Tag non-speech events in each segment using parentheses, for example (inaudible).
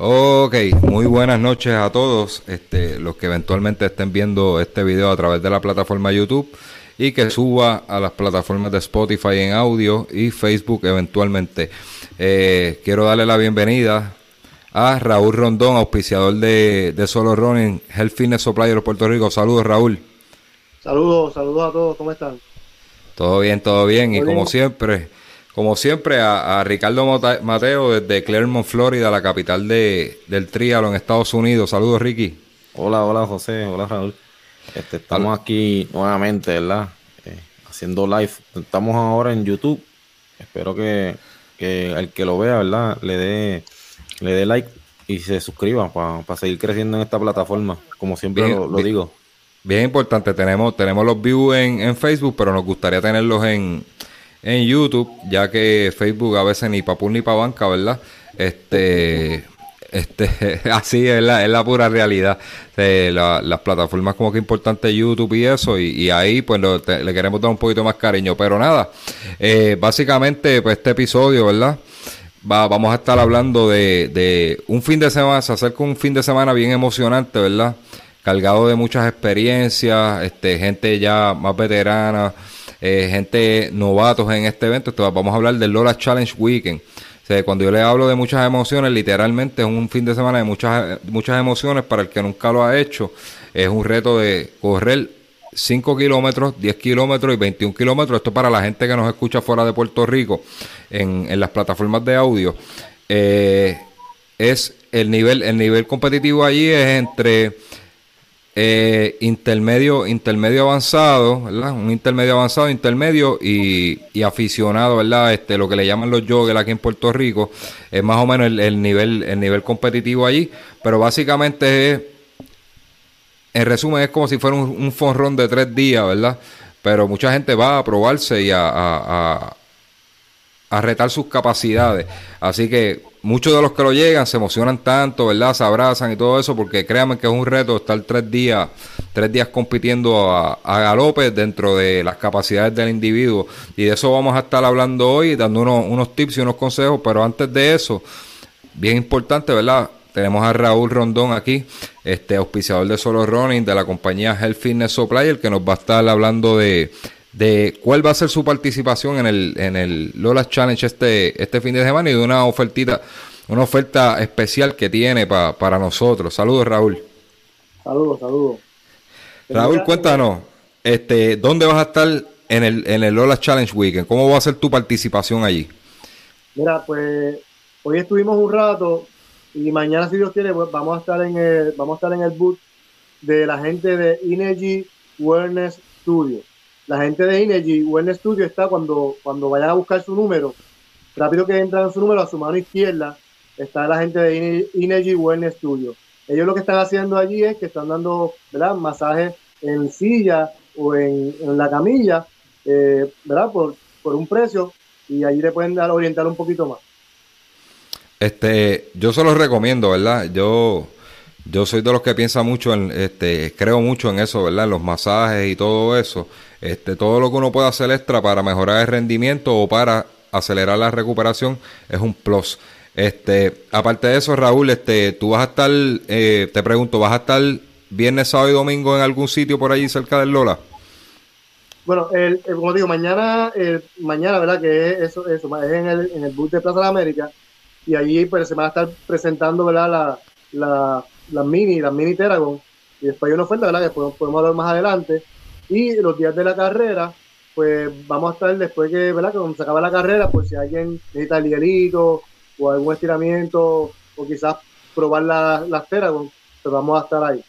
Ok, muy buenas noches a todos, este, los que eventualmente estén viendo este video a través de la plataforma YouTube y que suba a las plataformas de Spotify en audio y Facebook eventualmente. Eh, quiero darle la bienvenida a Raúl Rondón, auspiciador de, de Solo Running, Health Fitness Supplier de Puerto Rico. Saludos, Raúl. Saludos, saludos a todos, ¿cómo están? Todo bien, todo bien. y como siempre, como siempre, a, Ricardo Mateo desde Claremont, Florida, la capital de, del trialo en Estados Unidos. Saludos, Ricky. Hola, hola, José. Hola, Raúl. Este, estamos aquí nuevamente, ¿verdad? Eh, haciendo live. Estamos ahora en YouTube. Espero que, que el que lo vea, ¿verdad? Le dé, le dé like y se suscriba para seguir creciendo en esta plataforma, como siempre lo, digo. Bien importante, tenemos, tenemos los views en, en Facebook, pero nos gustaría tenerlos en, en YouTube, ya que Facebook a veces ni pa' ni pa' banca, ¿verdad? Este, este, (laughs) así es la, es la pura realidad. de las plataformas como que importante YouTube y eso, y, ahí pues le queremos dar un poquito más cariño. Pero nada, eh, básicamente pues este episodio, ¿verdad? Va, vamos a estar hablando de, de un fin de semana, se acerca un fin de semana bien emocionante, ¿verdad? Cargado de muchas experiencias, este, gente ya más veterana eh, gente novatos en este evento. vamos a hablar del Lola Challenge Weekend. cuando yo le hablo de muchas emociones, literalmente es un fin de semana de muchas, muchas emociones para el que nunca lo ha hecho. Es un reto de correr 5 kilómetros, 10 kilómetros y 21 kilómetros. Esto para la gente que nos escucha fuera de Puerto Rico en, en las plataformas de audio. Eh, es el nivel, el nivel competitivo allí es entre eh, intermedio, intermedio avanzado, ¿verdad? Un intermedio avanzado, intermedio y, aficionado, ¿verdad? Este, lo que le llaman los joggers aquí en Puerto Rico, es más o menos el, nivel, el nivel competitivo allí, pero básicamente es, en resumen, es como si fuera un, un forrón de tres días, ¿verdad? Pero mucha gente va a probarse y a, a retar sus capacidades. Así que muchos de los que lo llegan se emocionan tanto, ¿verdad? Se abrazan y todo eso, porque créanme que es un reto estar tres días, tres días compitiendo a, galope dentro de las capacidades del individuo. Y de eso vamos a estar hablando hoy, dando unos, unos tips y unos consejos, pero antes de eso, bien importante, ¿verdad? Tenemos a Raúl Rondón aquí, este auspiciador de Solo Running de la compañía Health Fitness Supplier, que nos va a estar hablando de de cuál va a ser su participación en el, en el Lola Challenge este, este fin de semana y de una ofertita, una oferta especial que tiene para nosotros. Saludos, Raúl. Saludos, saludos. Raúl, cuéntanos, este, ¿dónde vas a estar en el, en el Lola Challenge Weekend? ¿Cómo va a ser tu participación allí? Mira, pues hoy estuvimos un rato y mañana, si Dios quiere, pues vamos a estar en el, vamos a estar en el booth de la gente de Energy Wellness Studio la gente de Energy Wellness Studio está cuando, cuando vayan a buscar su número, rápido que entran en su número, a su mano izquierda, está la gente de Energy Wellness Studio. Ellos lo que están haciendo allí es que están dando ¿verdad? masajes en silla o en, la camilla, eh, ¿verdad? Por, por un precio y allí le pueden dar, orientar un poquito más. Este, yo se los recomiendo, ¿verdad? Yo, yo soy de los que piensa mucho en, este, creo mucho en eso, ¿verdad? En los masajes y todo eso. Este, todo lo que uno pueda hacer extra para mejorar el rendimiento o para acelerar la recuperación es un plus. Este, aparte de eso, Raúl, este, tú vas a estar, eh, te pregunto, ¿vas a estar viernes, sábado y domingo en algún sitio por allí cerca del Lola? Bueno, el, como digo, mañana, mañana, ¿verdad? Que es eso, eso es en el, en el bus de Plaza de América y allí pues se van a estar presentando, ¿verdad? La, la, la mini, la mini Teragon y después hay una oferta, ¿verdad? Que podemos, hablar más adelante y los días de la carrera, pues vamos a estar después que, ¿verdad? Cuando se acaba la carrera, pues si alguien necesita el hielito o algún estiramiento o quizás probar las la Teragon, pues vamos a estar ahí.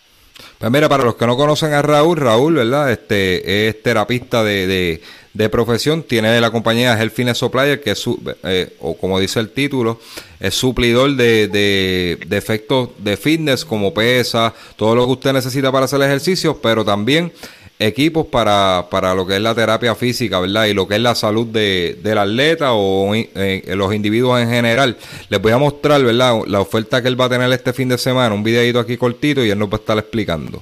Pues mira, para los que no conocen a Raúl, Raúl, ¿verdad? Este es terapista de, profesión, tiene la compañía Health Fitness Supplier, que es su, eh, o como dice el título, es suplidor de, de, de, efectos de fitness como pesa, todo lo que usted necesita para hacer ejercicio, pero también equipos para, para lo que es la terapia física, ¿verdad? Y lo que es la salud de, del atleta o eh, los individuos en general. Les voy a mostrar, ¿verdad? La oferta que él va a tener este fin de semana, un videito aquí cortito y él nos va a estar explicando.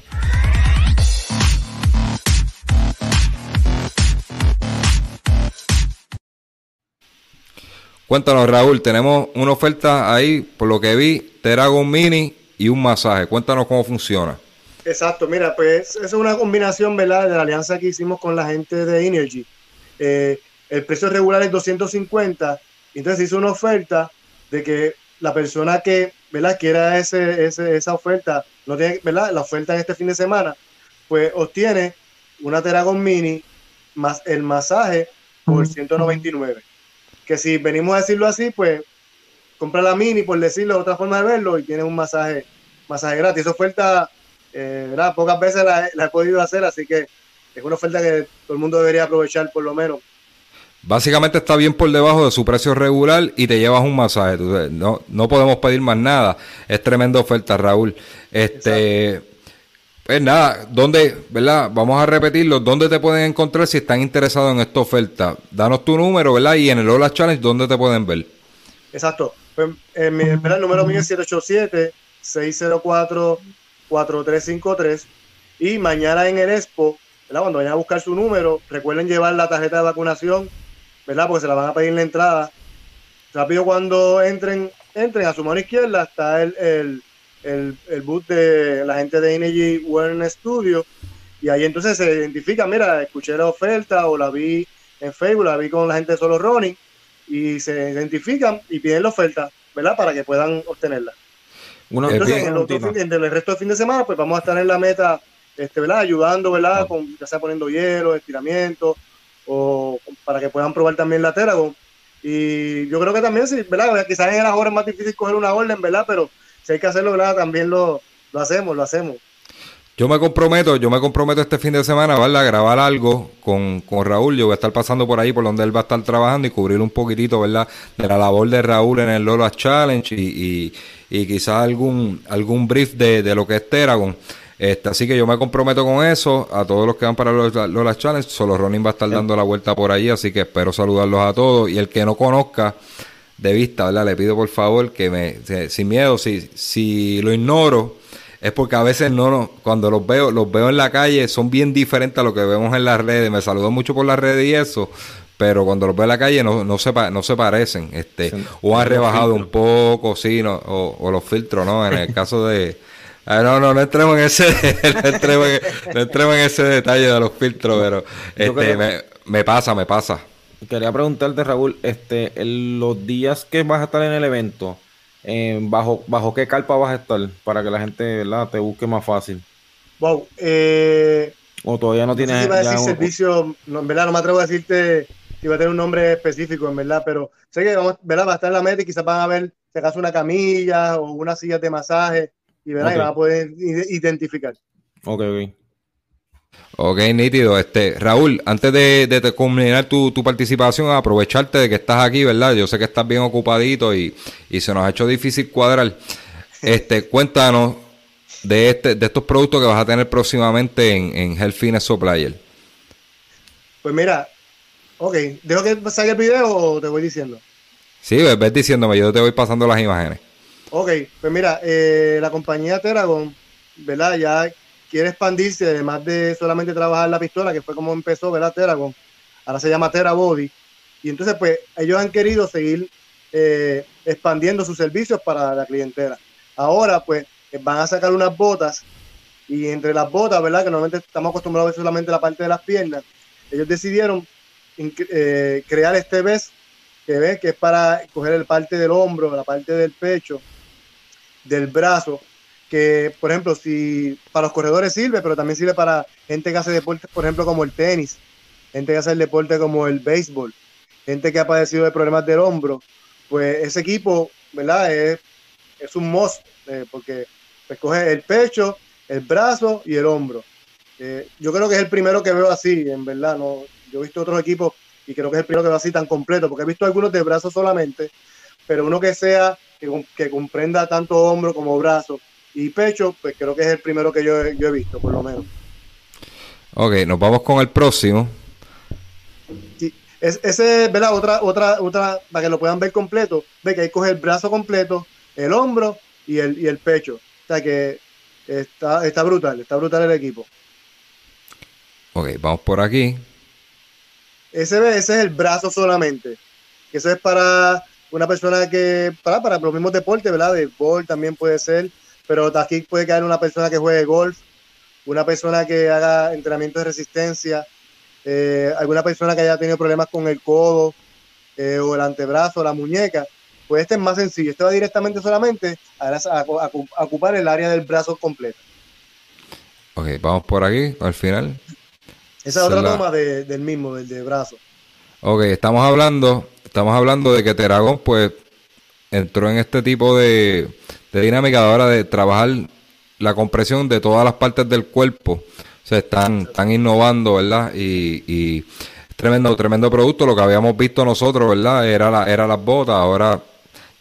Cuéntanos, Raúl, tenemos una oferta ahí, por lo que vi, Teragon Mini y un masaje. Cuéntanos cómo funciona. Exacto, mira, pues es una combinación, ¿verdad? De la alianza que hicimos con la gente de Energy. Eh, el precio regular es 250, entonces hizo una oferta de que la persona que, ¿verdad? Quiera ese, esa oferta, no tiene, ¿verdad? La oferta en este fin de semana, pues obtiene una Teragon Mini más el masaje por 199. Que si venimos a decirlo así, pues compra la Mini, por decirlo de otra forma de verlo, y tiene un masaje, masaje gratis. Esa oferta eh, Pocas veces la, he podido hacer, así que es una oferta que todo el mundo debería aprovechar por lo menos. Básicamente está bien por debajo de su precio regular y te llevas un masaje. no, no podemos pedir más nada. Es tremenda oferta, Raúl. Este, pues nada, ¿dónde, verdad? Vamos a repetirlo. ¿Dónde te pueden encontrar si están interesados en esta oferta? Danos tu número, ¿verdad? Y en el Ola Challenge, ¿dónde te pueden ver? Exacto. Pues, eh, el número mío es 787 604 4353. Y mañana en el Expo, ¿verdad? cuando vayan a buscar su número, recuerden llevar la tarjeta de vacunación, ¿verdad? Porque se la van a pedir en la entrada. Rápido cuando entren, entren a su mano izquierda está el, el, el, el boot de la gente de Energy Wellness Studio. Y ahí entonces se identifica, mira, escuché la oferta o la vi en Facebook, la vi con la gente de Solo Running y se identifican y piden la oferta, ¿verdad? Para que puedan obtenerla. Entonces, en el, resto del fin de semana, pues vamos a estar en la meta, este, ¿verdad? Ayudando, ¿verdad? Ah. Con, ya sea poniendo hielo, estiramiento, o para que puedan probar también la Teragon. Y yo creo que también, sí, ¿verdad? Quizás en las horas es más difícil coger una orden, ¿verdad? Pero si hay que hacerlo, ¿verdad? También lo, lo hacemos, lo hacemos. Yo me comprometo, yo me comprometo este fin de semana, ¿verdad? A grabar algo con, con, Raúl. Yo voy a estar pasando por ahí, por donde él va a estar trabajando y cubrir un poquitito, ¿verdad? De la labor de Raúl en el Lola Challenge y, y, quizás algún, algún brief de, de lo que es Teragon. Este, así que yo me comprometo con eso. A todos los que van para los Lola Challenge, solo Ronin va a estar dando la vuelta por ahí, así que espero saludarlos a todos. Y el que no conozca de vista, ¿verdad? Le pido por favor que me, sin miedo, si, si lo ignoro es porque a veces no, no, cuando los veo, los veo en la calle, son bien diferentes a lo que vemos en las redes. Me saludo mucho por las redes y eso, pero cuando los veo en la calle no, no, se, no se parecen. Este, o han rebajado un poco, sí, no, o, los filtros, ¿no? En el caso de. (laughs) Ah, no, no, no entremos en ese, (laughs) no entremos en, ese detalle de los filtros, pero este, me, me pasa, me pasa. Quería preguntarte, Raúl, este, los días que vas a estar en el evento, bajo, bajo qué carpa vas a estar para que la gente ¿verdad? te busque más fácil. Wow. Eh, o todavía no, tienes. iba a decir servicio, en verdad no me atrevo a decirte si va a tener un nombre específico, en verdad, pero sé que vamos, ¿verdad? va a estar en la meta y quizás van a ver si acaso una camilla o una silla de masaje y, ¿verdad? y van a poder identificar. Ok, ok. Ok, nítido. Este, Raúl, antes de, de culminar tu, tu, participación, aprovecharte de que estás aquí, ¿verdad? Yo sé que estás bien ocupadito y, se nos ha hecho difícil cuadrar. (laughs) Este, cuéntanos de este, de estos productos que vas a tener próximamente en, en Health Fitness Supplier. Pues mira, ok, ¿dejo que salga el video o te voy diciendo? Sí, ves diciéndome, yo te voy pasando las imágenes. Ok, pues mira, eh, la compañía Teragon, ¿verdad? Ya quiere expandirse, además de solamente trabajar la pistola, que fue como empezó, ¿verdad? Teragon, ahora se llama Terabody. Y entonces, pues, ellos han querido seguir eh, expandiendo sus servicios para la clientela. Ahora, pues, van a sacar unas botas y entre las botas, ¿verdad? Que normalmente estamos acostumbrados a ver solamente la parte de las piernas. Ellos decidieron eh, crear este vest que ves que es para coger la parte del hombro, la parte del pecho, del brazo que, por ejemplo, si para los corredores sirve, pero también sirve para gente que hace deportes, por ejemplo, como el tenis, gente que hace el deporte como el béisbol, gente que ha padecido de problemas del hombro, pues ese equipo, ¿verdad? Es, es un must, eh, porque pues, coge el pecho, el brazo y el hombro. Eh, yo creo que es el primero que veo así, en verdad. No, yo he visto otros equipos y creo que es el primero que veo así tan completo, porque he visto algunos de brazo solamente, pero uno que sea, que, que comprenda tanto hombro como brazo y pecho, pues creo que es el primero que yo, he visto, por lo menos. Ok, nos vamos con el próximo. Sí, es, ese, ¿verdad? Otra, otra, otra, para que lo puedan ver completo, ve que ahí coge el brazo completo, el hombro y el, y el pecho. O sea que está, está brutal, está brutal el equipo. Ok, vamos por aquí. Ese, ese es el brazo solamente. Eso es para una persona que, para, para los mismos deportes, ¿verdad? De golf también puede ser, pero aquí puede caer una persona que juegue golf, una persona que haga entrenamiento de resistencia, eh, alguna persona que haya tenido problemas con el codo eh, o el antebrazo, la muñeca, pues este es más sencillo. Este va directamente solamente a, ocupar el área del brazo completo. Ok, vamos por aquí, al final. Esa es otra toma del mismo, del de brazo. Ok, estamos hablando, estamos hablando de que Teragón, pues, entró en este tipo de, dinámica ahora de trabajar la compresión de todas las partes del cuerpo. O sea, están, están innovando, ¿verdad? Y, y tremendo, tremendo producto. Lo que habíamos visto nosotros, ¿verdad? Era, la, era las botas. Ahora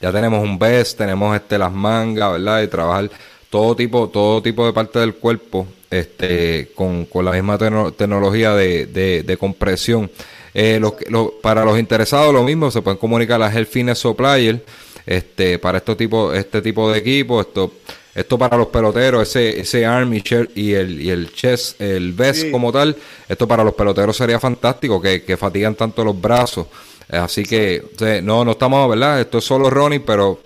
ya tenemos un vest, tenemos este, las mangas, ¿verdad? Y trabajar todo tipo, todo tipo de parte del cuerpo este, con, la misma tecnología de, de, compresión. Eh, para los interesados, lo mismo, se pueden comunicar a Health Fitness Supplier este, para este tipo, este tipo de equipo. Esto, esto para los peloteros, ese, ese arm y, y el, y el chest, el vest como tal, esto para los peloteros sería fantástico, que, que fatigan tanto los brazos. Así que, no, no estamos, ¿verdad? Esto es solo Ronnie, pero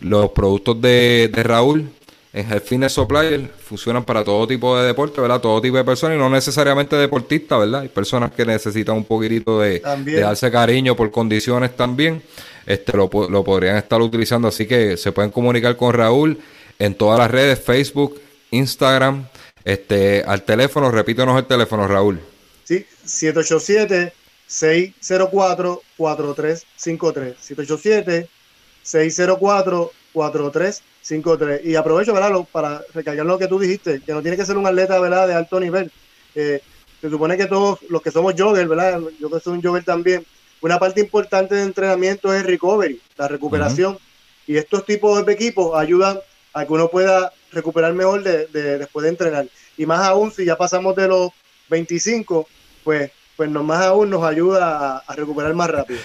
los productos de, de Raúl en el Fitness Supplier funcionan para todo tipo de deporte, ¿verdad? Todo tipo de personas y no necesariamente deportistas, ¿verdad? Hay personas que necesitan un poquitito de, darse cariño por condiciones también. Este lo, lo podrían estar utilizando, así que se pueden comunicar con Raúl en todas las redes, Facebook, Instagram, este, al teléfono, repítenos el teléfono, Raúl. Sí, 787 604 4353 787 604 4353. Y aprovecho, ¿verdad? para recalcar lo que tú dijiste, que no tiene que ser un atleta, ¿verdad? De alto nivel. Eh, se supone que todos los que somos joggers, ¿verdad? Yo que soy un jogger también, una parte importante de entrenamiento es el recovery, la recuperación. Y estos tipos de equipos ayudan a que uno pueda recuperar mejor de, después de entrenar. Y más aún, si ya pasamos de los 25, pues, pues más aún nos ayuda a recuperar más rápido.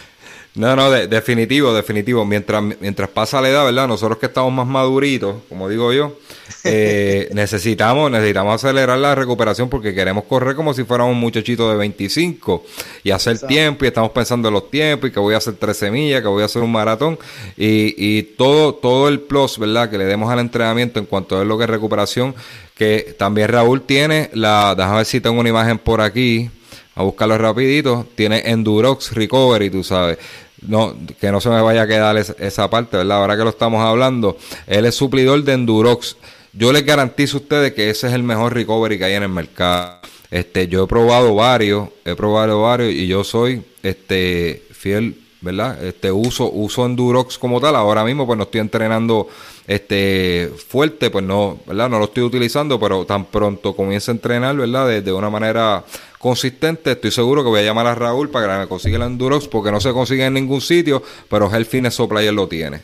No, no, definitivo, definitivo. Mientras, mientras pasa la edad, ¿verdad? Nosotros que estamos más maduritos, como digo yo, (laughs) eh, necesitamos, necesitamos acelerar la recuperación porque queremos correr como si fuéramos un muchachito de 25 y hacer tiempo y estamos pensando en los tiempos y que voy a hacer 13 millas, que voy a hacer un maratón y, y todo, todo el plus, ¿verdad? Que le demos al entrenamiento en cuanto a lo que es recuperación, que también Raúl tiene la, déjame ver si tengo una imagen por aquí a buscarlo rapidito, tiene Endurox Recovery, tú sabes no, que no se me vaya a quedar esa parte, ¿verdad? Ahora que lo estamos hablando, él es suplidor de Endurox. Yo les garantizo a ustedes que ese es el mejor recovery que hay en el mercado. Este, yo he probado varios, he probado varios y yo soy este fiel, ¿verdad? Este uso uso Endurox como tal. Ahora mismo pues no estoy entrenando este fuerte, pues no, ¿verdad? No lo estoy utilizando, pero tan pronto comience a entrenar, ¿verdad? De, de una manera consistente, estoy seguro que voy a llamar a Raúl para que me consiga el Endurox porque no se consigue en ningún sitio, pero el Fitness Supplier lo tiene.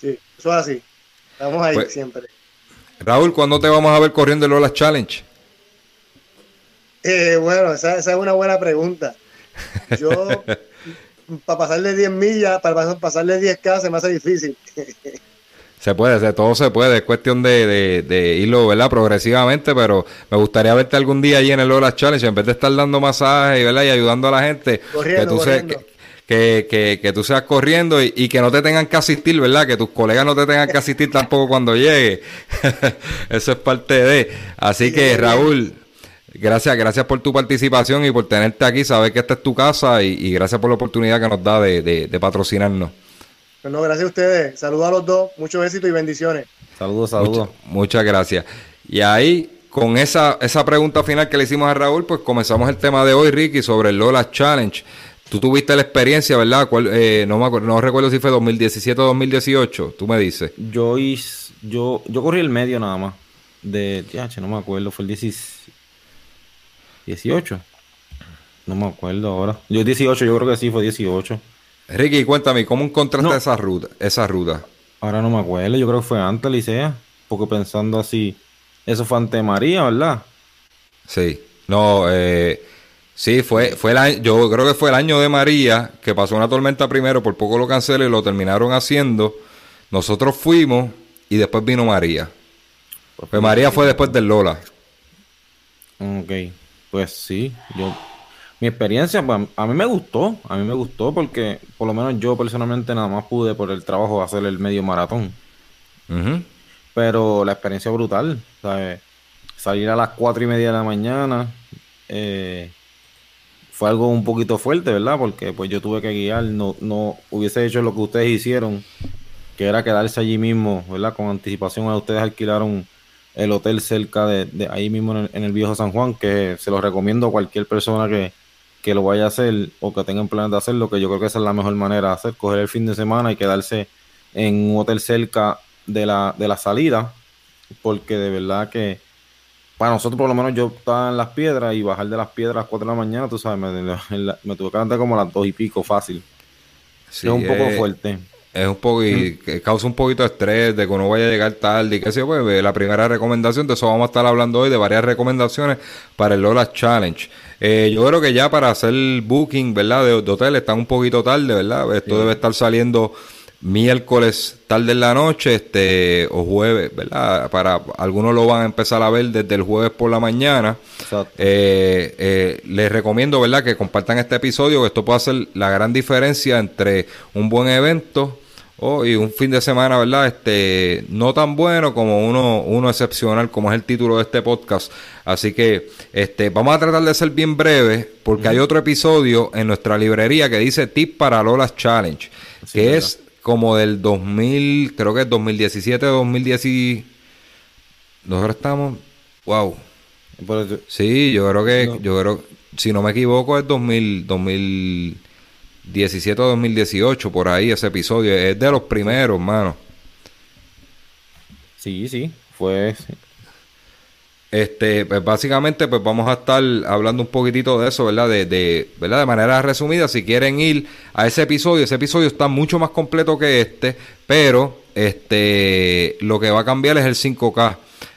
Sí, eso es así. Estamos ahí pues, siempre. Raúl, ¿cuándo te vamos a ver corriendo el Lola Challenge? Eh, bueno, esa, esa, es una buena pregunta. Yo, (laughs) para pasarle 10 millas, para pasarle 10K se me hace difícil. (laughs) Se puede, todo se puede, es cuestión de, de, irlo, ¿verdad? Progresivamente, pero me gustaría verte algún día allí en el Lola Challenge, en vez de estar dando masajes, ¿verdad? Y ayudando a la gente, que, tú que, que, tú seas corriendo y, que no te tengan que asistir, ¿verdad? Que tus colegas no te tengan que asistir tampoco cuando llegue. (laughs) Eso es parte de. Así que, Raúl, gracias, gracias por tu participación y por tenerte aquí, saber que esta es tu casa y, gracias por la oportunidad que nos da de, de patrocinarnos. Pues no, gracias a ustedes. Saludos a los dos. Mucho éxito y bendiciones. Saludos, saludos. muchas gracias. Y ahí, con esa, esa pregunta final que le hicimos a Raúl, pues comenzamos el tema de hoy, Ricky, sobre el Lola Challenge. Tú tuviste la experiencia, ¿verdad? Eh, no, me acuerdo, no recuerdo si fue 2017 o 2018. Tú me dices. Yo hice, yo, yo corrí el medio nada más. De, no me acuerdo, fue el 18. No me acuerdo ahora. Yo 18, yo creo que sí, fue 18. Ricky, cuéntame, ¿cómo encontraste esa ruta? Esa ruta? Ahora no me acuerdo, yo creo que fue antes, Licea. Porque pensando así, eso fue ante María, ¿verdad? Sí, no, eh, sí, fue, fue el año, yo creo que fue el año de María, que pasó una tormenta primero, por poco lo cancelé y lo terminaron haciendo. Nosotros fuimos y después vino María. Pues María fue después del Lola. Ok, pues sí, yo mi experiencia, pues, a mí me gustó, a mí me gustó porque por lo menos yo personalmente nada más pude por el trabajo hacer el medio maratón. Pero la experiencia brutal, ¿sabes? Salir a las cuatro y media de la mañana eh, fue algo un poquito fuerte, ¿verdad? Porque pues yo tuve que guiar, no, no hubiese hecho lo que ustedes hicieron, que era quedarse allí mismo, ¿verdad? Con anticipación a ustedes alquilaron el hotel cerca de, ahí mismo en el, viejo San Juan, que se lo recomiendo a cualquier persona que, que lo vaya a hacer o que tengan planes de hacerlo, que yo creo que esa es la mejor manera de hacer, coger el fin de semana y quedarse en un hotel cerca de la, de la salida, porque de verdad que para nosotros por lo menos yo estaba en las piedras y bajar de las piedras a las 4 de la mañana, tú sabes, me, tuve que levantar como a las 2 y pico fácil. es un poco fuerte. es un poco y causa un poquito de estrés de que uno vaya a llegar tarde y que sé pues la primera recomendación de eso vamos a estar hablando hoy de varias recomendaciones para el Lola Challenge eh, yo creo que ya para hacer el booking verdad de, hotel está un poquito tarde verdad esto debe estar saliendo miércoles tarde en la noche este o jueves verdad para algunos lo van a empezar a ver desde el jueves por la mañana. Eh, eh, les recomiendo verdad que compartan este episodio que esto puede hacer la gran diferencia entre un buen evento Oh, y un fin de semana, ¿verdad? Este, no tan bueno como uno, uno excepcional, como es el título de este podcast. Así que, este, vamos a tratar de ser bien breves, porque hay otro episodio en nuestra librería que dice Tip para Lolas Challenge, que es como del 2000, creo que es 2017, 2010. Nosotros estamos, wow. Sí, yo creo que, yo creo, si no me equivoco, es 2000, 2000 17 o 2018, por ahí ese episodio. Es de los primeros, mano. Sí, sí, fue. Este, pues básicamente, pues vamos a estar hablando un poquitito de eso, ¿verdad? De, de, ¿verdad? De manera resumida, si quieren ir a ese episodio, ese episodio está mucho más completo que este, pero este, lo que va a cambiar es el 5K.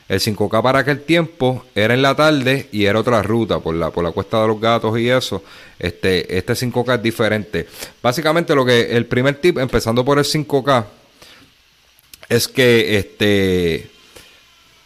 El 5K para aquel tiempo era en la tarde y era otra ruta por la, por la cuesta de los gatos y eso. Este, este 5K es diferente. Básicamente lo que el primer tip, empezando por el 5K, es que este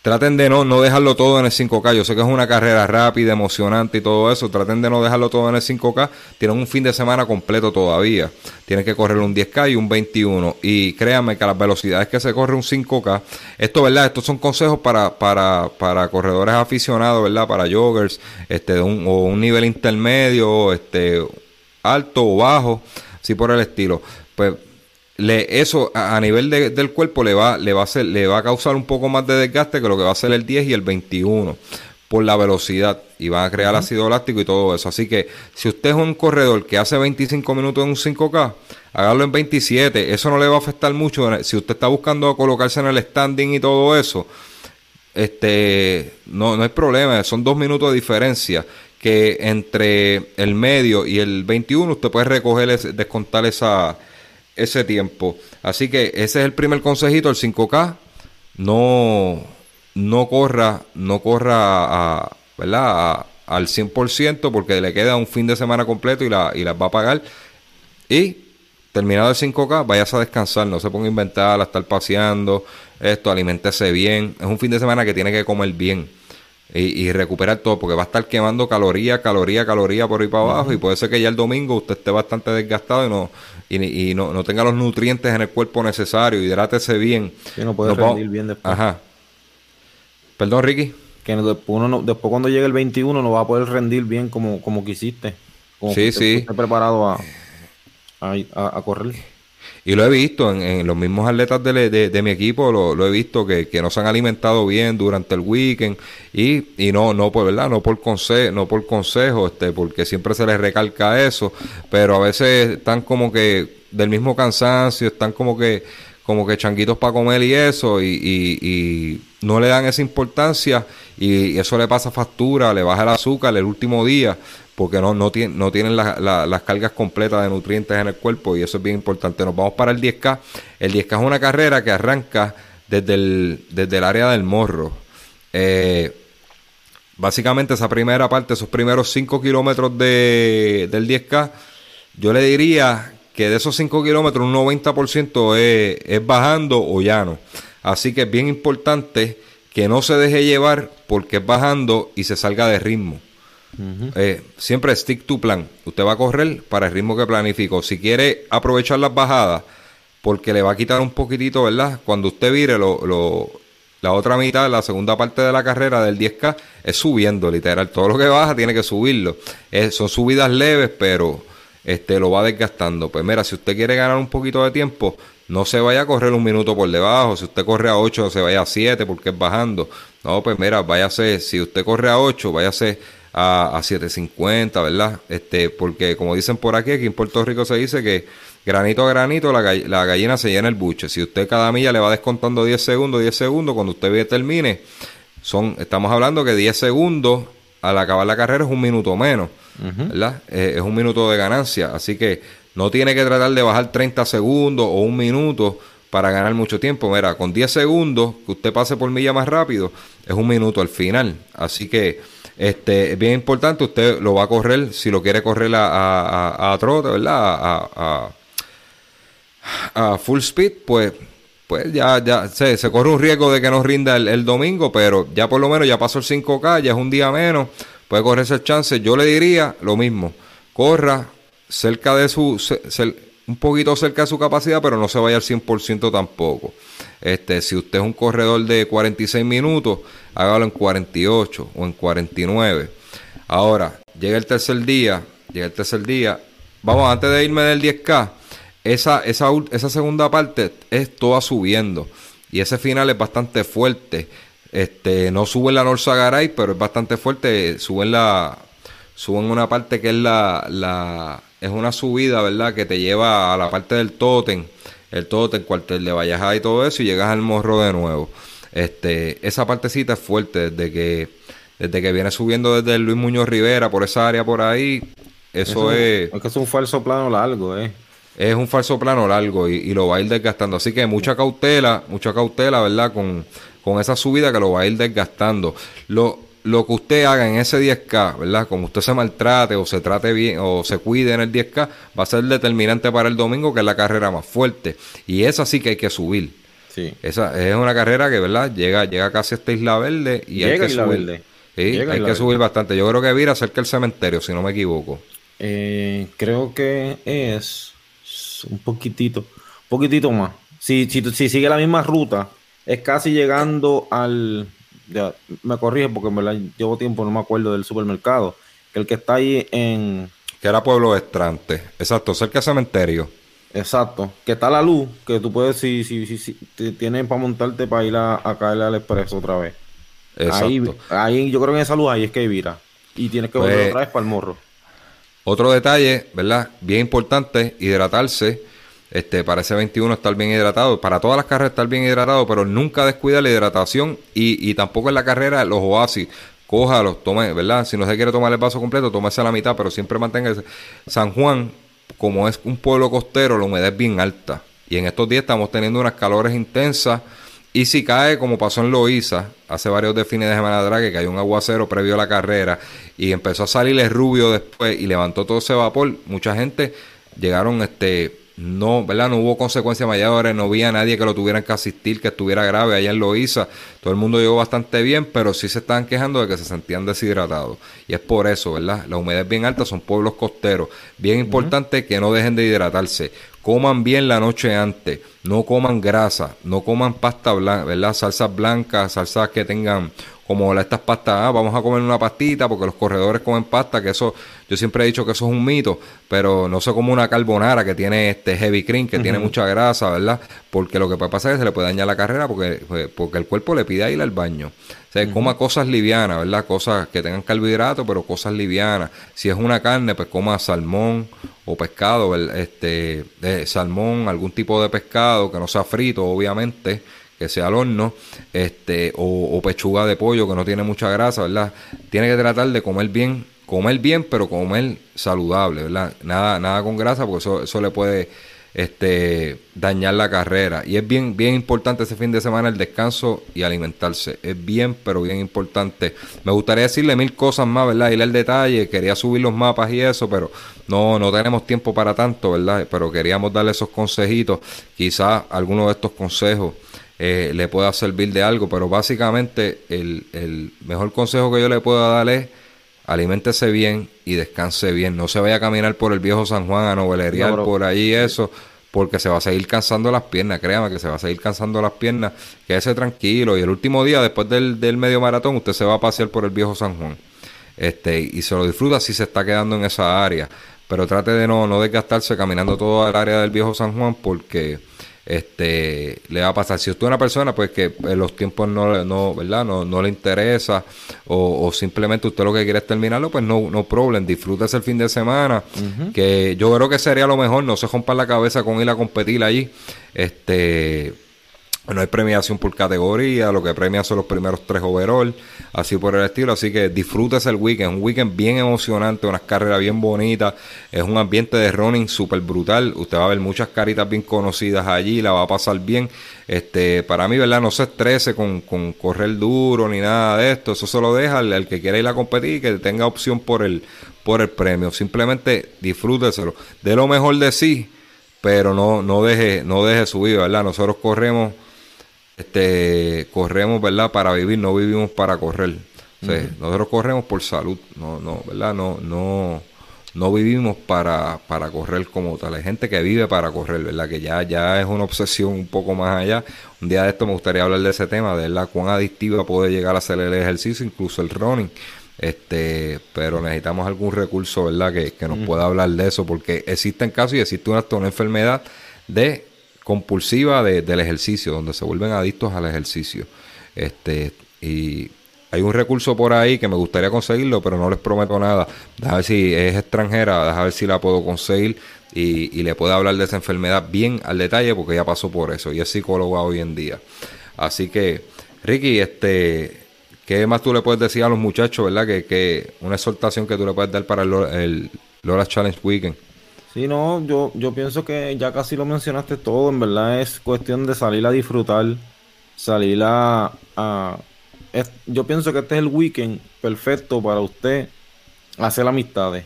Traten de no, no dejarlo todo en el 5K. Yo sé que es una carrera rápida, emocionante y todo eso. Traten de no dejarlo todo en el 5K. Tienen un fin de semana completo todavía. Tienen que correr un 10K y un 21. Y créanme que las velocidades que se corre un 5K, esto, ¿verdad? Estos son consejos para, para, para corredores aficionados, ¿verdad? Para joggers, este, un, o un nivel intermedio, este, alto o bajo, así por el estilo. Pues le, eso a, nivel del cuerpo le va, le, va a hacer, le va a causar un poco más de desgaste que lo que va a hacer el 10 y el 21 por la velocidad y van a crear ácido láctico y todo eso. Así que si usted es un corredor que hace 25 minutos en un 5K, hágalo en 27. Eso no le va a afectar mucho. Si usted está buscando colocarse en el standing y todo eso, este, no, no hay problema. Son dos minutos de diferencia que entre el medio y el 21 usted puede recoger, descontar esa ese tiempo. Así que ese es el primer consejito, el 5K. No, no corra, no corra a, ¿verdad? al 100% porque le queda un fin de semana completo y, la, y las va a pagar. Y terminado el 5K, vayas a descansar, no se ponga a inventar, a estar paseando, esto, aliméntese bien. Es un fin de semana que tiene que comer bien y, y, recuperar todo, porque va a estar quemando caloría, caloría, caloría por ahí para abajo, y puede ser que ya el domingo usted esté bastante desgastado y no y, no, no, tenga los nutrientes en el cuerpo necesarios, hidrátese bien. Que no puede rendir bien después. Ajá. Perdón, Ricky. Que después, uno después cuando llegue el 21 no va a poder rendir bien como, como quisiste. Como sí, sí. Esté preparado a, a, a correr. Y lo he visto en, los mismos atletas de, de, mi equipo, lo, he visto que, no se han alimentado bien durante el weekend. Y, y no, no por verdad, no por consejo, no por consejo, este, porque siempre se les recalca eso, pero a veces están como que del mismo cansancio, están como que, como que changuitos para comer y eso, y, y, no le dan esa importancia y eso le pasa factura, le baja el azúcar el último día porque no, no, tienen, no tienen las cargas completas de nutrientes en el cuerpo y eso es bien importante. Nos vamos para el 10K. El 10K es una carrera que arranca desde el, desde el área del morro. Eh, básicamente esa primera parte, esos primeros 5 kilómetros de, del 10K, yo le diría que de esos 5 kilómetros un 90% es, es bajando o llano. Así que es bien importante que no se deje llevar porque es bajando y se salga de ritmo. Eh, siempre stick to plan. Usted va a correr para el ritmo que planificó. Si quiere aprovechar las bajadas, porque le va a quitar un poquitito, ¿verdad? Cuando usted vire lo, la otra mitad, la segunda parte de la carrera del 10K, es subiendo, literal. Todo lo que baja tiene que subirlo. son subidas leves, pero este lo va desgastando. Pues mira, si usted quiere ganar un poquito de tiempo, no se vaya a correr un minuto por debajo. Si usted corre a 8, se vaya a 7 porque es bajando. No, pues mira, váyase, si usted corre a 8, váyase a, a 7.50, ¿verdad? Este, porque como dicen por aquí, aquí en Puerto Rico se dice que granito a granito la, la gallina se llena el buche. Si usted cada milla le va descontando 10 segundos, 10 segundos, cuando usted termine, son, estamos hablando que 10 segundos al acabar la carrera es un minuto menos, ¿verdad? Eh, es un minuto de ganancia, así que no tiene que tratar de bajar 30 segundos o un minuto para ganar mucho tiempo. Mira, con 10 segundos que usted pase por milla más rápido, es un minuto al final. Así que este, es bien importante, usted lo va a correr, si lo quiere correr a, a, a trote, ¿verdad? A, full speed, pues pues ya, ya se, se, corre un riesgo de que no rinda el, domingo, pero ya por lo menos ya pasó el 5K, ya es un día menos, puede correrse el chance. Yo le diría lo mismo, corra cerca de su, un poquito cerca de su capacidad, pero no se vaya al 100% tampoco. Este, si usted es un corredor de 46 minutos, hágalo en 48 o en 49. Ahora, llega el tercer día, llega el tercer día. Vamos, antes de irme del 10K, esa, esa, esa segunda parte es toda subiendo. Y ese final es bastante fuerte. Este, no sube la Norsa Garay, pero es bastante fuerte. Suben la. Suben una parte que es la, la. Es una subida, ¿verdad? Que te lleva a la parte del Totem. El Totem, cuartel de Vallajá y todo eso. Y llegas al morro de nuevo. Este, esa partecita es fuerte desde que, desde que viene subiendo desde Luis Muñoz Rivera por esa área por ahí. Eso, es. Es que es un falso plano largo, eh. Es un falso plano largo y, lo va a ir desgastando. Así que mucha cautela, mucha cautela, ¿verdad? Con, con esa subida que lo va a ir desgastando. Lo, lo que usted haga en ese 10K, ¿verdad? Como usted se maltrate o se trate bien o se cuide en el 10K, va a ser determinante para el domingo, que es la carrera más fuerte. Y esa sí que hay que subir. Sí. Esa es una carrera que, ¿verdad? Llega, llega casi hasta Isla Verde y hay que subir. hay que subir bastante. Yo creo que vira cerca del cementerio, si no me equivoco. Eh, creo que es un poquitito, un poquitito más. Si, si, si sigue la misma ruta, es casi llegando al. Ya, me corrige porque me llevo tiempo, no me acuerdo del supermercado. Que el que está ahí en. Que era Pueblo Estrante. Exacto, cerca del cementerio. Exacto, que está la luz, que tú puedes, si, si, si, si tienes para montarte para ir a, a caerle al expreso otra vez. Exacto. Ahí, yo creo que en esa luz ahí es que vira. Y tienes que volver pues, otra vez para el morro. Otro detalle, ¿verdad? Bien importante, hidratarse. Este, para ese 21 estar bien hidratado. Para todas las carreras estar bien hidratado, pero nunca descuida la hidratación y, y tampoco en la carrera los oasis cójalos, tome, ¿verdad? Si no se quiere tomar el vaso completo, tómese la mitad, pero siempre mantenga San Juan como es un pueblo costero, la humedad es bien alta. Y en estos días estamos teniendo unas calores intensas. Y si cae, como pasó en Loíza, hace varios de fines de semana atrás, que cayó un aguacero previo a la carrera y empezó a salir el rubio después y levantó todo ese vapor, mucha gente llegaron este no, ¿verdad? No hubo consecuencias mayores, no había nadie que lo tuvieran que asistir, que estuviera grave allá en Loíza. Todo el mundo llegó bastante bien, pero sí se estaban quejando de que se sentían deshidratados. Y es por eso, ¿verdad? La humedad es bien alta, son pueblos costeros. Bien importante que no dejen de hidratarse. Coman bien la noche antes, no coman grasa, no coman pasta blanca, ¿verdad? Salsas blancas, salsas que tengan como estas pastas, ah, vamos a comer una pastita porque los corredores comen pasta, que eso, yo siempre he dicho que eso es un mito, pero no sé como una carbonara que tiene este heavy cream, que tiene mucha grasa, ¿verdad? Porque lo que puede pasar es que se le puede dañar la carrera porque, pues, porque el cuerpo le pide ir al baño. O sea, coma cosas livianas, ¿verdad? Cosas que tengan carbohidratos, pero cosas livianas. Si es una carne, pues coma salmón o pescado, este, salmón, algún tipo de pescado que no sea frito, obviamente que sea al horno, este, o, pechuga de pollo que no tiene mucha grasa, ¿verdad? Tiene que tratar de comer bien, comer bien, pero comer saludable, ¿verdad? Nada, nada con grasa, porque eso, eso le puede este, dañar la carrera. Y es bien, bien importante ese fin de semana el descanso y alimentarse. Es bien, pero bien importante. Me gustaría decirle mil cosas más, ¿verdad? Ir al detalle, quería subir los mapas y eso, pero no, no tenemos tiempo para tanto, ¿verdad? Pero queríamos darle esos consejitos. Quizás algunos de estos consejos eh, le pueda servir de algo, pero básicamente el, el, mejor consejo que yo le puedo dar es aliméntese bien y descanse bien. No se vaya a caminar por el viejo San Juan a novelería por ahí eso, porque se va a seguir cansando las piernas, créame que se va a seguir cansando las piernas. Quédese tranquilo y el último día, después del, del medio maratón, usted se va a pasear por el viejo San Juan. Este, y se lo disfruta si se está quedando en esa área. Pero trate de no, no desgastarse caminando todo el área del viejo San Juan porque este le va a pasar. Si usted es una persona pues que en los tiempos no, no, ¿verdad? no, no le interesa o, simplemente usted lo que quiere es terminarlo, pues no, no problem, disfrútese el fin de semana, que yo creo que sería lo mejor, no se rompa la cabeza con ir a competir allí. Este no hay premiación por categoría, lo que premia son los primeros tres overall, así por el estilo. Así que disfrutes el weekend, un weekend bien emocionante, unas carreras bien bonitas, es un ambiente de running súper brutal. Usted va a ver muchas caritas bien conocidas allí, la va a pasar bien. Este, para mí, ¿verdad? No se estrese con, con correr duro ni nada de esto, eso se lo deja al, que quiera ir a competir y que tenga opción por el, por el premio. Simplemente disfrúteselo, de lo mejor de sí, pero no, no deje, no deje subir, ¿verdad? Nosotros corremos este, corremos, ¿verdad? Para vivir, no vivimos para correr. Nosotros corremos por salud, no, no, ¿verdad? No, no, no vivimos para, para correr como tal. Hay gente que vive para correr, ¿verdad? Que ya, ya es una obsesión un poco más allá. Un día de esto me gustaría hablar de ese tema, de la cuán adictiva puede llegar a hacer el ejercicio, incluso el running. Este, pero necesitamos algún recurso, ¿verdad? Que, que nos pueda hablar de eso, porque existen casos y existe una, una enfermedad de compulsiva del ejercicio, donde se vuelven adictos al ejercicio. Este, y hay un recurso por ahí que me gustaría conseguirlo, pero no les prometo nada. Deja ver si es extranjera, deja ver si la puedo conseguir y, y le puedo hablar de esa enfermedad bien al detalle, porque ya pasó por eso y es psicóloga hoy en día. Así que, Ricky, este, ¿qué más tú le puedes decir a los muchachos, verdad? Que, que una exhortación que tú le puedes dar para el, el Lola Challenge Weekend. Sí, no, yo, yo pienso que ya casi lo mencionaste todo, en verdad es cuestión de salir a disfrutar, salir a... yo pienso que este es el weekend perfecto para usted hacer amistades,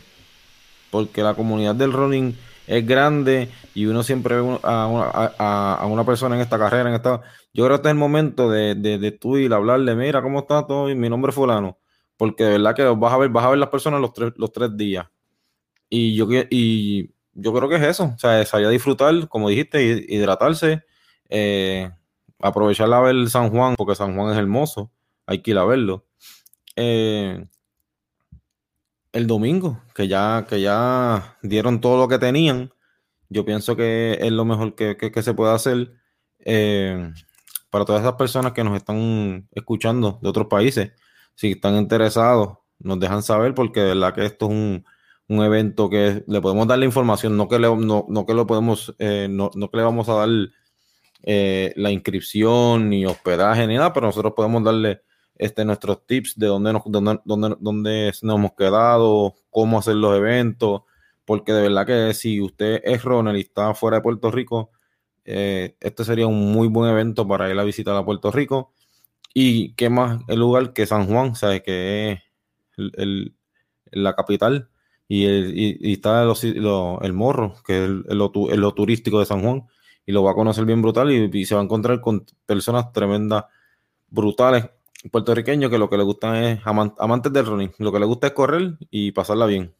porque la comunidad del running es grande y uno siempre ve a una, a, una persona en esta carrera, en esta... Yo creo que este es el momento de, de, de tú ir hablarle, mira, ¿cómo está todo? Y mi nombre es fulano. Porque de verdad que vas a ver, vas a ver las personas los tres, los tres días. Y yo y yo creo que es eso, o sea, salir a disfrutar, como dijiste, hidratarse, eh, aprovechar a ver San Juan, porque San Juan es hermoso, hay que ir a verlo. Eh, el domingo, que ya, que ya dieron todo lo que tenían, yo pienso que es lo mejor que, se puede hacer eh, para todas esas personas que nos están escuchando de otros países. Si están interesados, nos dejan saber, porque de verdad que esto es un un evento que le podemos dar la información, no que le, no, no que lo podemos, eh, no, no, que le vamos a dar eh, la inscripción ni hospedaje ni nada, pero nosotros podemos darle este, nuestros tips de dónde nos, dónde, dónde, dónde nos hemos quedado, cómo hacer los eventos, porque de verdad que si usted es runner y está fuera de Puerto Rico, eh, este sería un muy buen evento para ir a visitar a Puerto Rico. Y qué más el lugar que San Juan, ¿sabes? Que es el, la capital y, el, y, está el morro, que es lo, turístico de San Juan, y lo va a conocer bien brutal y, se va a encontrar con personas tremendas, brutales, puertorriqueños, que lo que le gustan es amantes del running, lo que le gusta es correr y pasarla bien.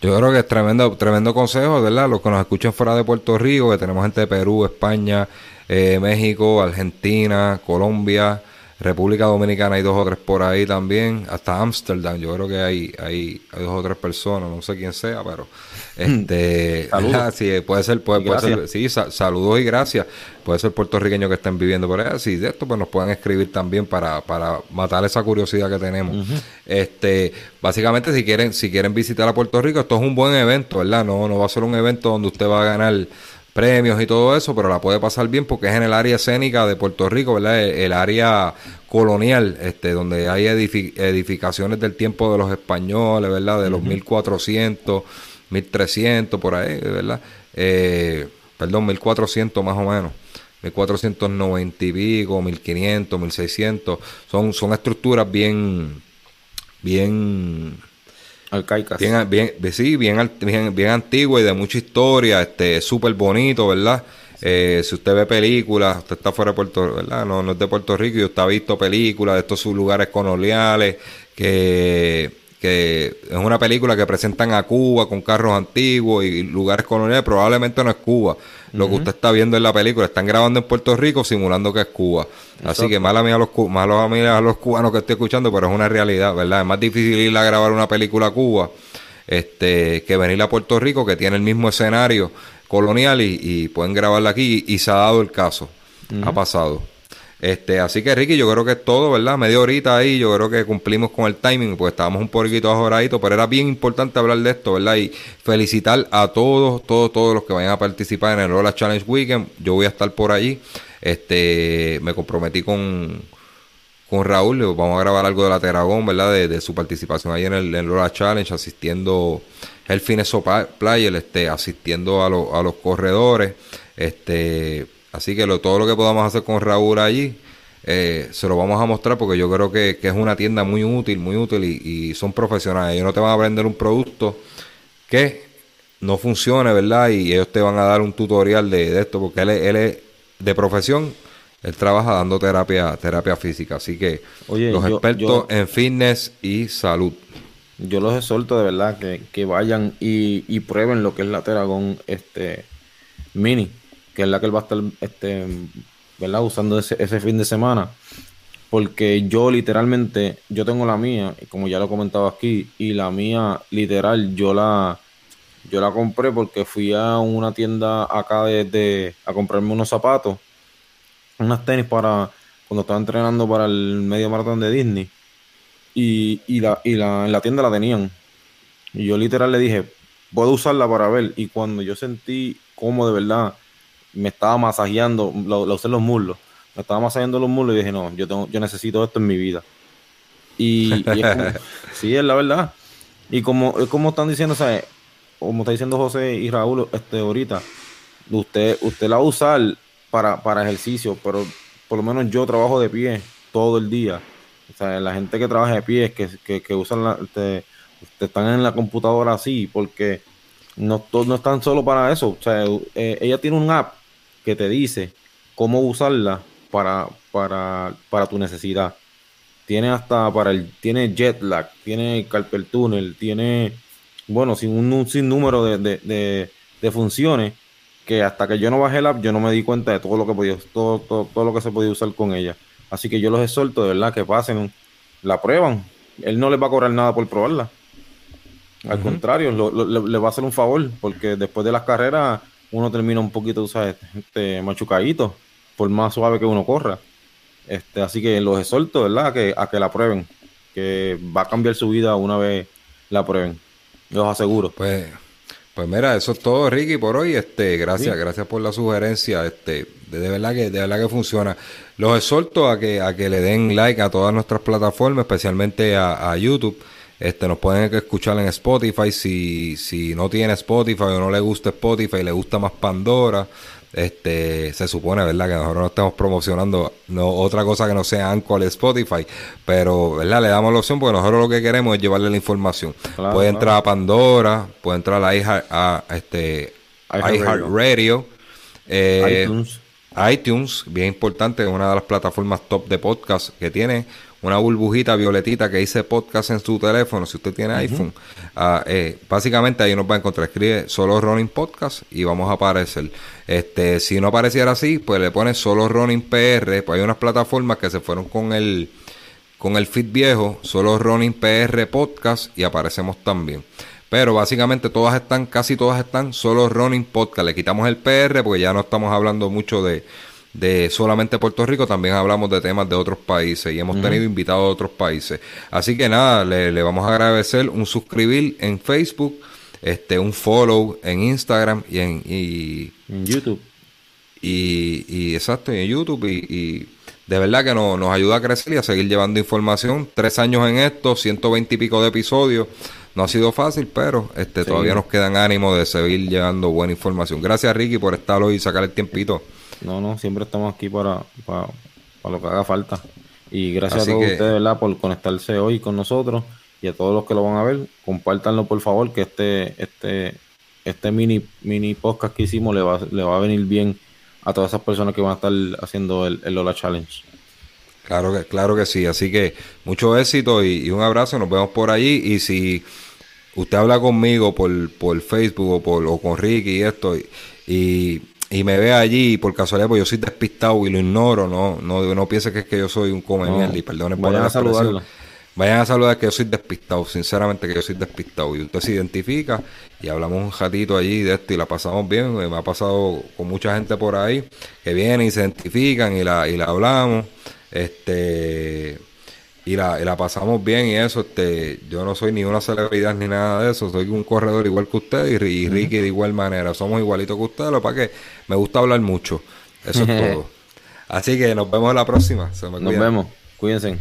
Yo creo que es tremendo, tremendo consejo, ¿verdad? Los que nos escuchan fuera de Puerto Rico, que tenemos gente de Perú, España, eh, México, Argentina, Colombia, República Dominicana hay dos o tres por ahí también, hasta Ámsterdam, yo creo que hay, hay, hay, dos o tres personas, no sé quién sea, pero (laughs) este (laughs) sí, puede ser, puede, puede ser, sí, saludos y gracias. Puede ser puertorriqueños que estén viviendo por allá, si de esto pues nos pueden escribir también para, para matar esa curiosidad que tenemos. Este, básicamente si quieren, si quieren visitar a Puerto Rico, esto es un buen evento, ¿verdad? No, no va a ser un evento donde usted va a ganar premios y todo eso, pero la puede pasar bien porque es en el área escénica de Puerto Rico, ¿verdad? El, área colonial, este, donde hay edificaciones del tiempo de los españoles, ¿verdad? De los 1400, 1300, por ahí, ¿verdad? Eh, perdón, 1400 más o menos. 1490 y pico, 1500, 1600, son, son estructuras bien, bien Alcaicas. Bien, bien, sí, bien, bien, bien antigua y de mucha historia, este, súper bonito, ¿verdad? Eh, si usted ve películas, usted está fuera de Puerto ¿verdad? No, no es de Puerto Rico y usted ha visto películas de estos lugares coloniales que, que es una película que presentan a Cuba con carros antiguos y lugares coloniales, probablemente no es Cuba. Lo que usted está viendo en la película, están grabando en Puerto Rico simulando que es Cuba. Así que mala mía a los, a los cubanos que estoy escuchando, pero es una realidad, ¿verdad? Es más difícil ir a grabar una película a Cuba este, que venir a Puerto Rico, que tiene el mismo escenario colonial y, pueden grabarla aquí y, se ha dado el caso. Ha pasado. Este, así que Ricky, yo creo que es todo, ¿verdad? Media horita ahí, yo creo que cumplimos con el timing, pues estábamos un poquito ahorraditos, pero era bien importante hablar de esto, ¿verdad? Y felicitar a todos, todos, todos los que vayan a participar en el Lola Challenge Weekend. Yo voy a estar por allí. Este, me comprometí con, con Raúl, vamos a grabar algo de la Teragón, ¿verdad? De, su participación ahí en el, Lola Challenge, asistiendo el Fineso Player, este, asistiendo a, a los corredores, este Así que lo, todo lo que podamos hacer con Raúl allí, eh, se lo vamos a mostrar porque yo creo que, es una tienda muy útil, muy útil y, son profesionales. Ellos no te van a vender un producto que no funcione, ¿verdad? Y ellos te van a dar un tutorial de, esto porque él, él es de profesión, él trabaja dando terapia, terapia física. Así que los expertos en fitness y salud. Yo los exhorto de verdad que, que vayan y, y, prueben lo que es la Teragon este, Mini que es la que él va a estar este, ¿verdad? usando ese, ese fin de semana. Porque yo literalmente, yo tengo la mía, como ya lo he comentado aquí, y la mía literal, yo la, yo la compré porque fui a una tienda acá de, a comprarme unos zapatos, unas tenis para cuando estaba entrenando para el medio maratón de Disney. Y, y, la, y la, en la tienda la tenían. Y yo literal le dije, puedo usarla para ver. Y cuando yo sentí cómo de verdad me estaba masajeando, lo, usé los muslos, me estaba masajeando los muslos y dije, no, yo, tengo, yo necesito esto en mi vida. Y, (laughs) sí, es la verdad. Y como, como están diciendo, ¿sabes? como está diciendo José y Raúl este, ahorita, usted, usted la va a usar para, para ejercicio, pero por lo menos yo trabajo de pie todo el día. O sea, la gente que trabaja de pie, que, que, que usan la, este, están en la computadora así, porque no, no están solo para eso. O sea, eh, ella tiene un app que te dice cómo usarla para, para, para tu necesidad. Tiene hasta para el, tiene jet lag, tiene carpel tunnel, tiene, bueno, sin un, sinnúmero de, de, funciones que hasta que yo no bajé el app yo no me di cuenta de todo lo que podía, todo, todo, lo que se podía usar con ella. Así que yo los exhorto de verdad que pasen, la prueban. Él no les va a cobrar nada por probarla. Al contrario, le, va a hacer un favor, porque después de las carreras uno termina un poquito, ¿sabes? Este, machucadito, por más suave que uno corra. Este, así que los exhorto, ¿verdad? Que, a que la prueben, que va a cambiar su vida una vez la prueben. Los aseguro. Pues, pues mira, eso es todo, Ricky, por hoy. Este, gracias, gracias por la sugerencia. Este, de, verdad que, de verdad que funciona. Los exhorto a que, a que le den like a todas nuestras plataformas, especialmente a, a YouTube. Este, nos pueden escuchar en Spotify. Si, si no tiene Spotify o no le gusta Spotify, le gusta más Pandora. Este, se supone, ¿verdad? Que nosotros no estamos promocionando no, otra cosa que no sea Anchor Spotify. Pero, ¿verdad? Le damos la opción porque nosotros lo que queremos es llevarle la información. puede entrar a Pandora, puede entrar a, iHeart, a este, iHeartRadio. Eh, iTunes. iTunes, bien importante, es una de las plataformas top de podcast que tiene una burbujita violetita que dice podcast en su teléfono, si usted tiene iPhone, ah, eh, básicamente ahí nos va a encontrar, escribe solo Running Podcast y vamos a aparecer. Este, si no apareciera así, pues le pone solo Running PR, pues hay unas plataformas que se fueron con el con el feed viejo, solo Running PR Podcast y aparecemos también. Pero básicamente todas están, casi todas están solo Running Podcast. Le quitamos el PR porque ya no estamos hablando mucho de, de solamente Puerto Rico, también hablamos de temas de otros países y hemos tenido invitados de otros países. Así que nada, le, vamos a agradecer un suscribir en Facebook, este un follow en Instagram y en, y, YouTube. Y, y exacto, en YouTube y, de verdad que nos ayuda a crecer y a seguir llevando información. Tres años en esto, 120 y pico de episodios. No ha sido fácil, pero este todavía nos quedan ánimo de seguir llevando buena información. Gracias Ricky por estar hoy y sacar el tiempito. No, no, siempre estamos aquí para, para, lo que haga falta. Y gracias a todos ustedes, ¿verdad? por conectarse hoy con nosotros y a todos los que lo van a ver, compártanlo por favor, que este, este, este mini, mini podcast que hicimos le va, le va a venir bien a todas esas personas que van a estar haciendo el, el Lola Challenge. Claro que, claro que sí. Así que mucho éxito y, un abrazo. Nos vemos por allí. Y si usted habla conmigo por, por Facebook o, por, o con Ricky y esto, y, y, me ve allí por casualidad, pues yo soy despistado y lo ignoro, no, no, no piense que es que yo soy un come y perdone por la saludarlo. Vayan a saludar que yo soy despistado, sinceramente que yo soy despistado. Y usted se identifica y hablamos un ratito allí de esto y la pasamos bien. Me ha pasado con mucha gente por ahí que viene y se identifican y la, y la hablamos. Este y la, y la pasamos bien y eso, este, yo no soy ni una celebridad ni nada de eso, soy un corredor igual que usted y, Ricky de igual manera, somos igualitos que ustedes, lo para que me gusta hablar mucho, eso es (laughs) todo. Así que nos vemos la próxima. nos vemos, cuídense.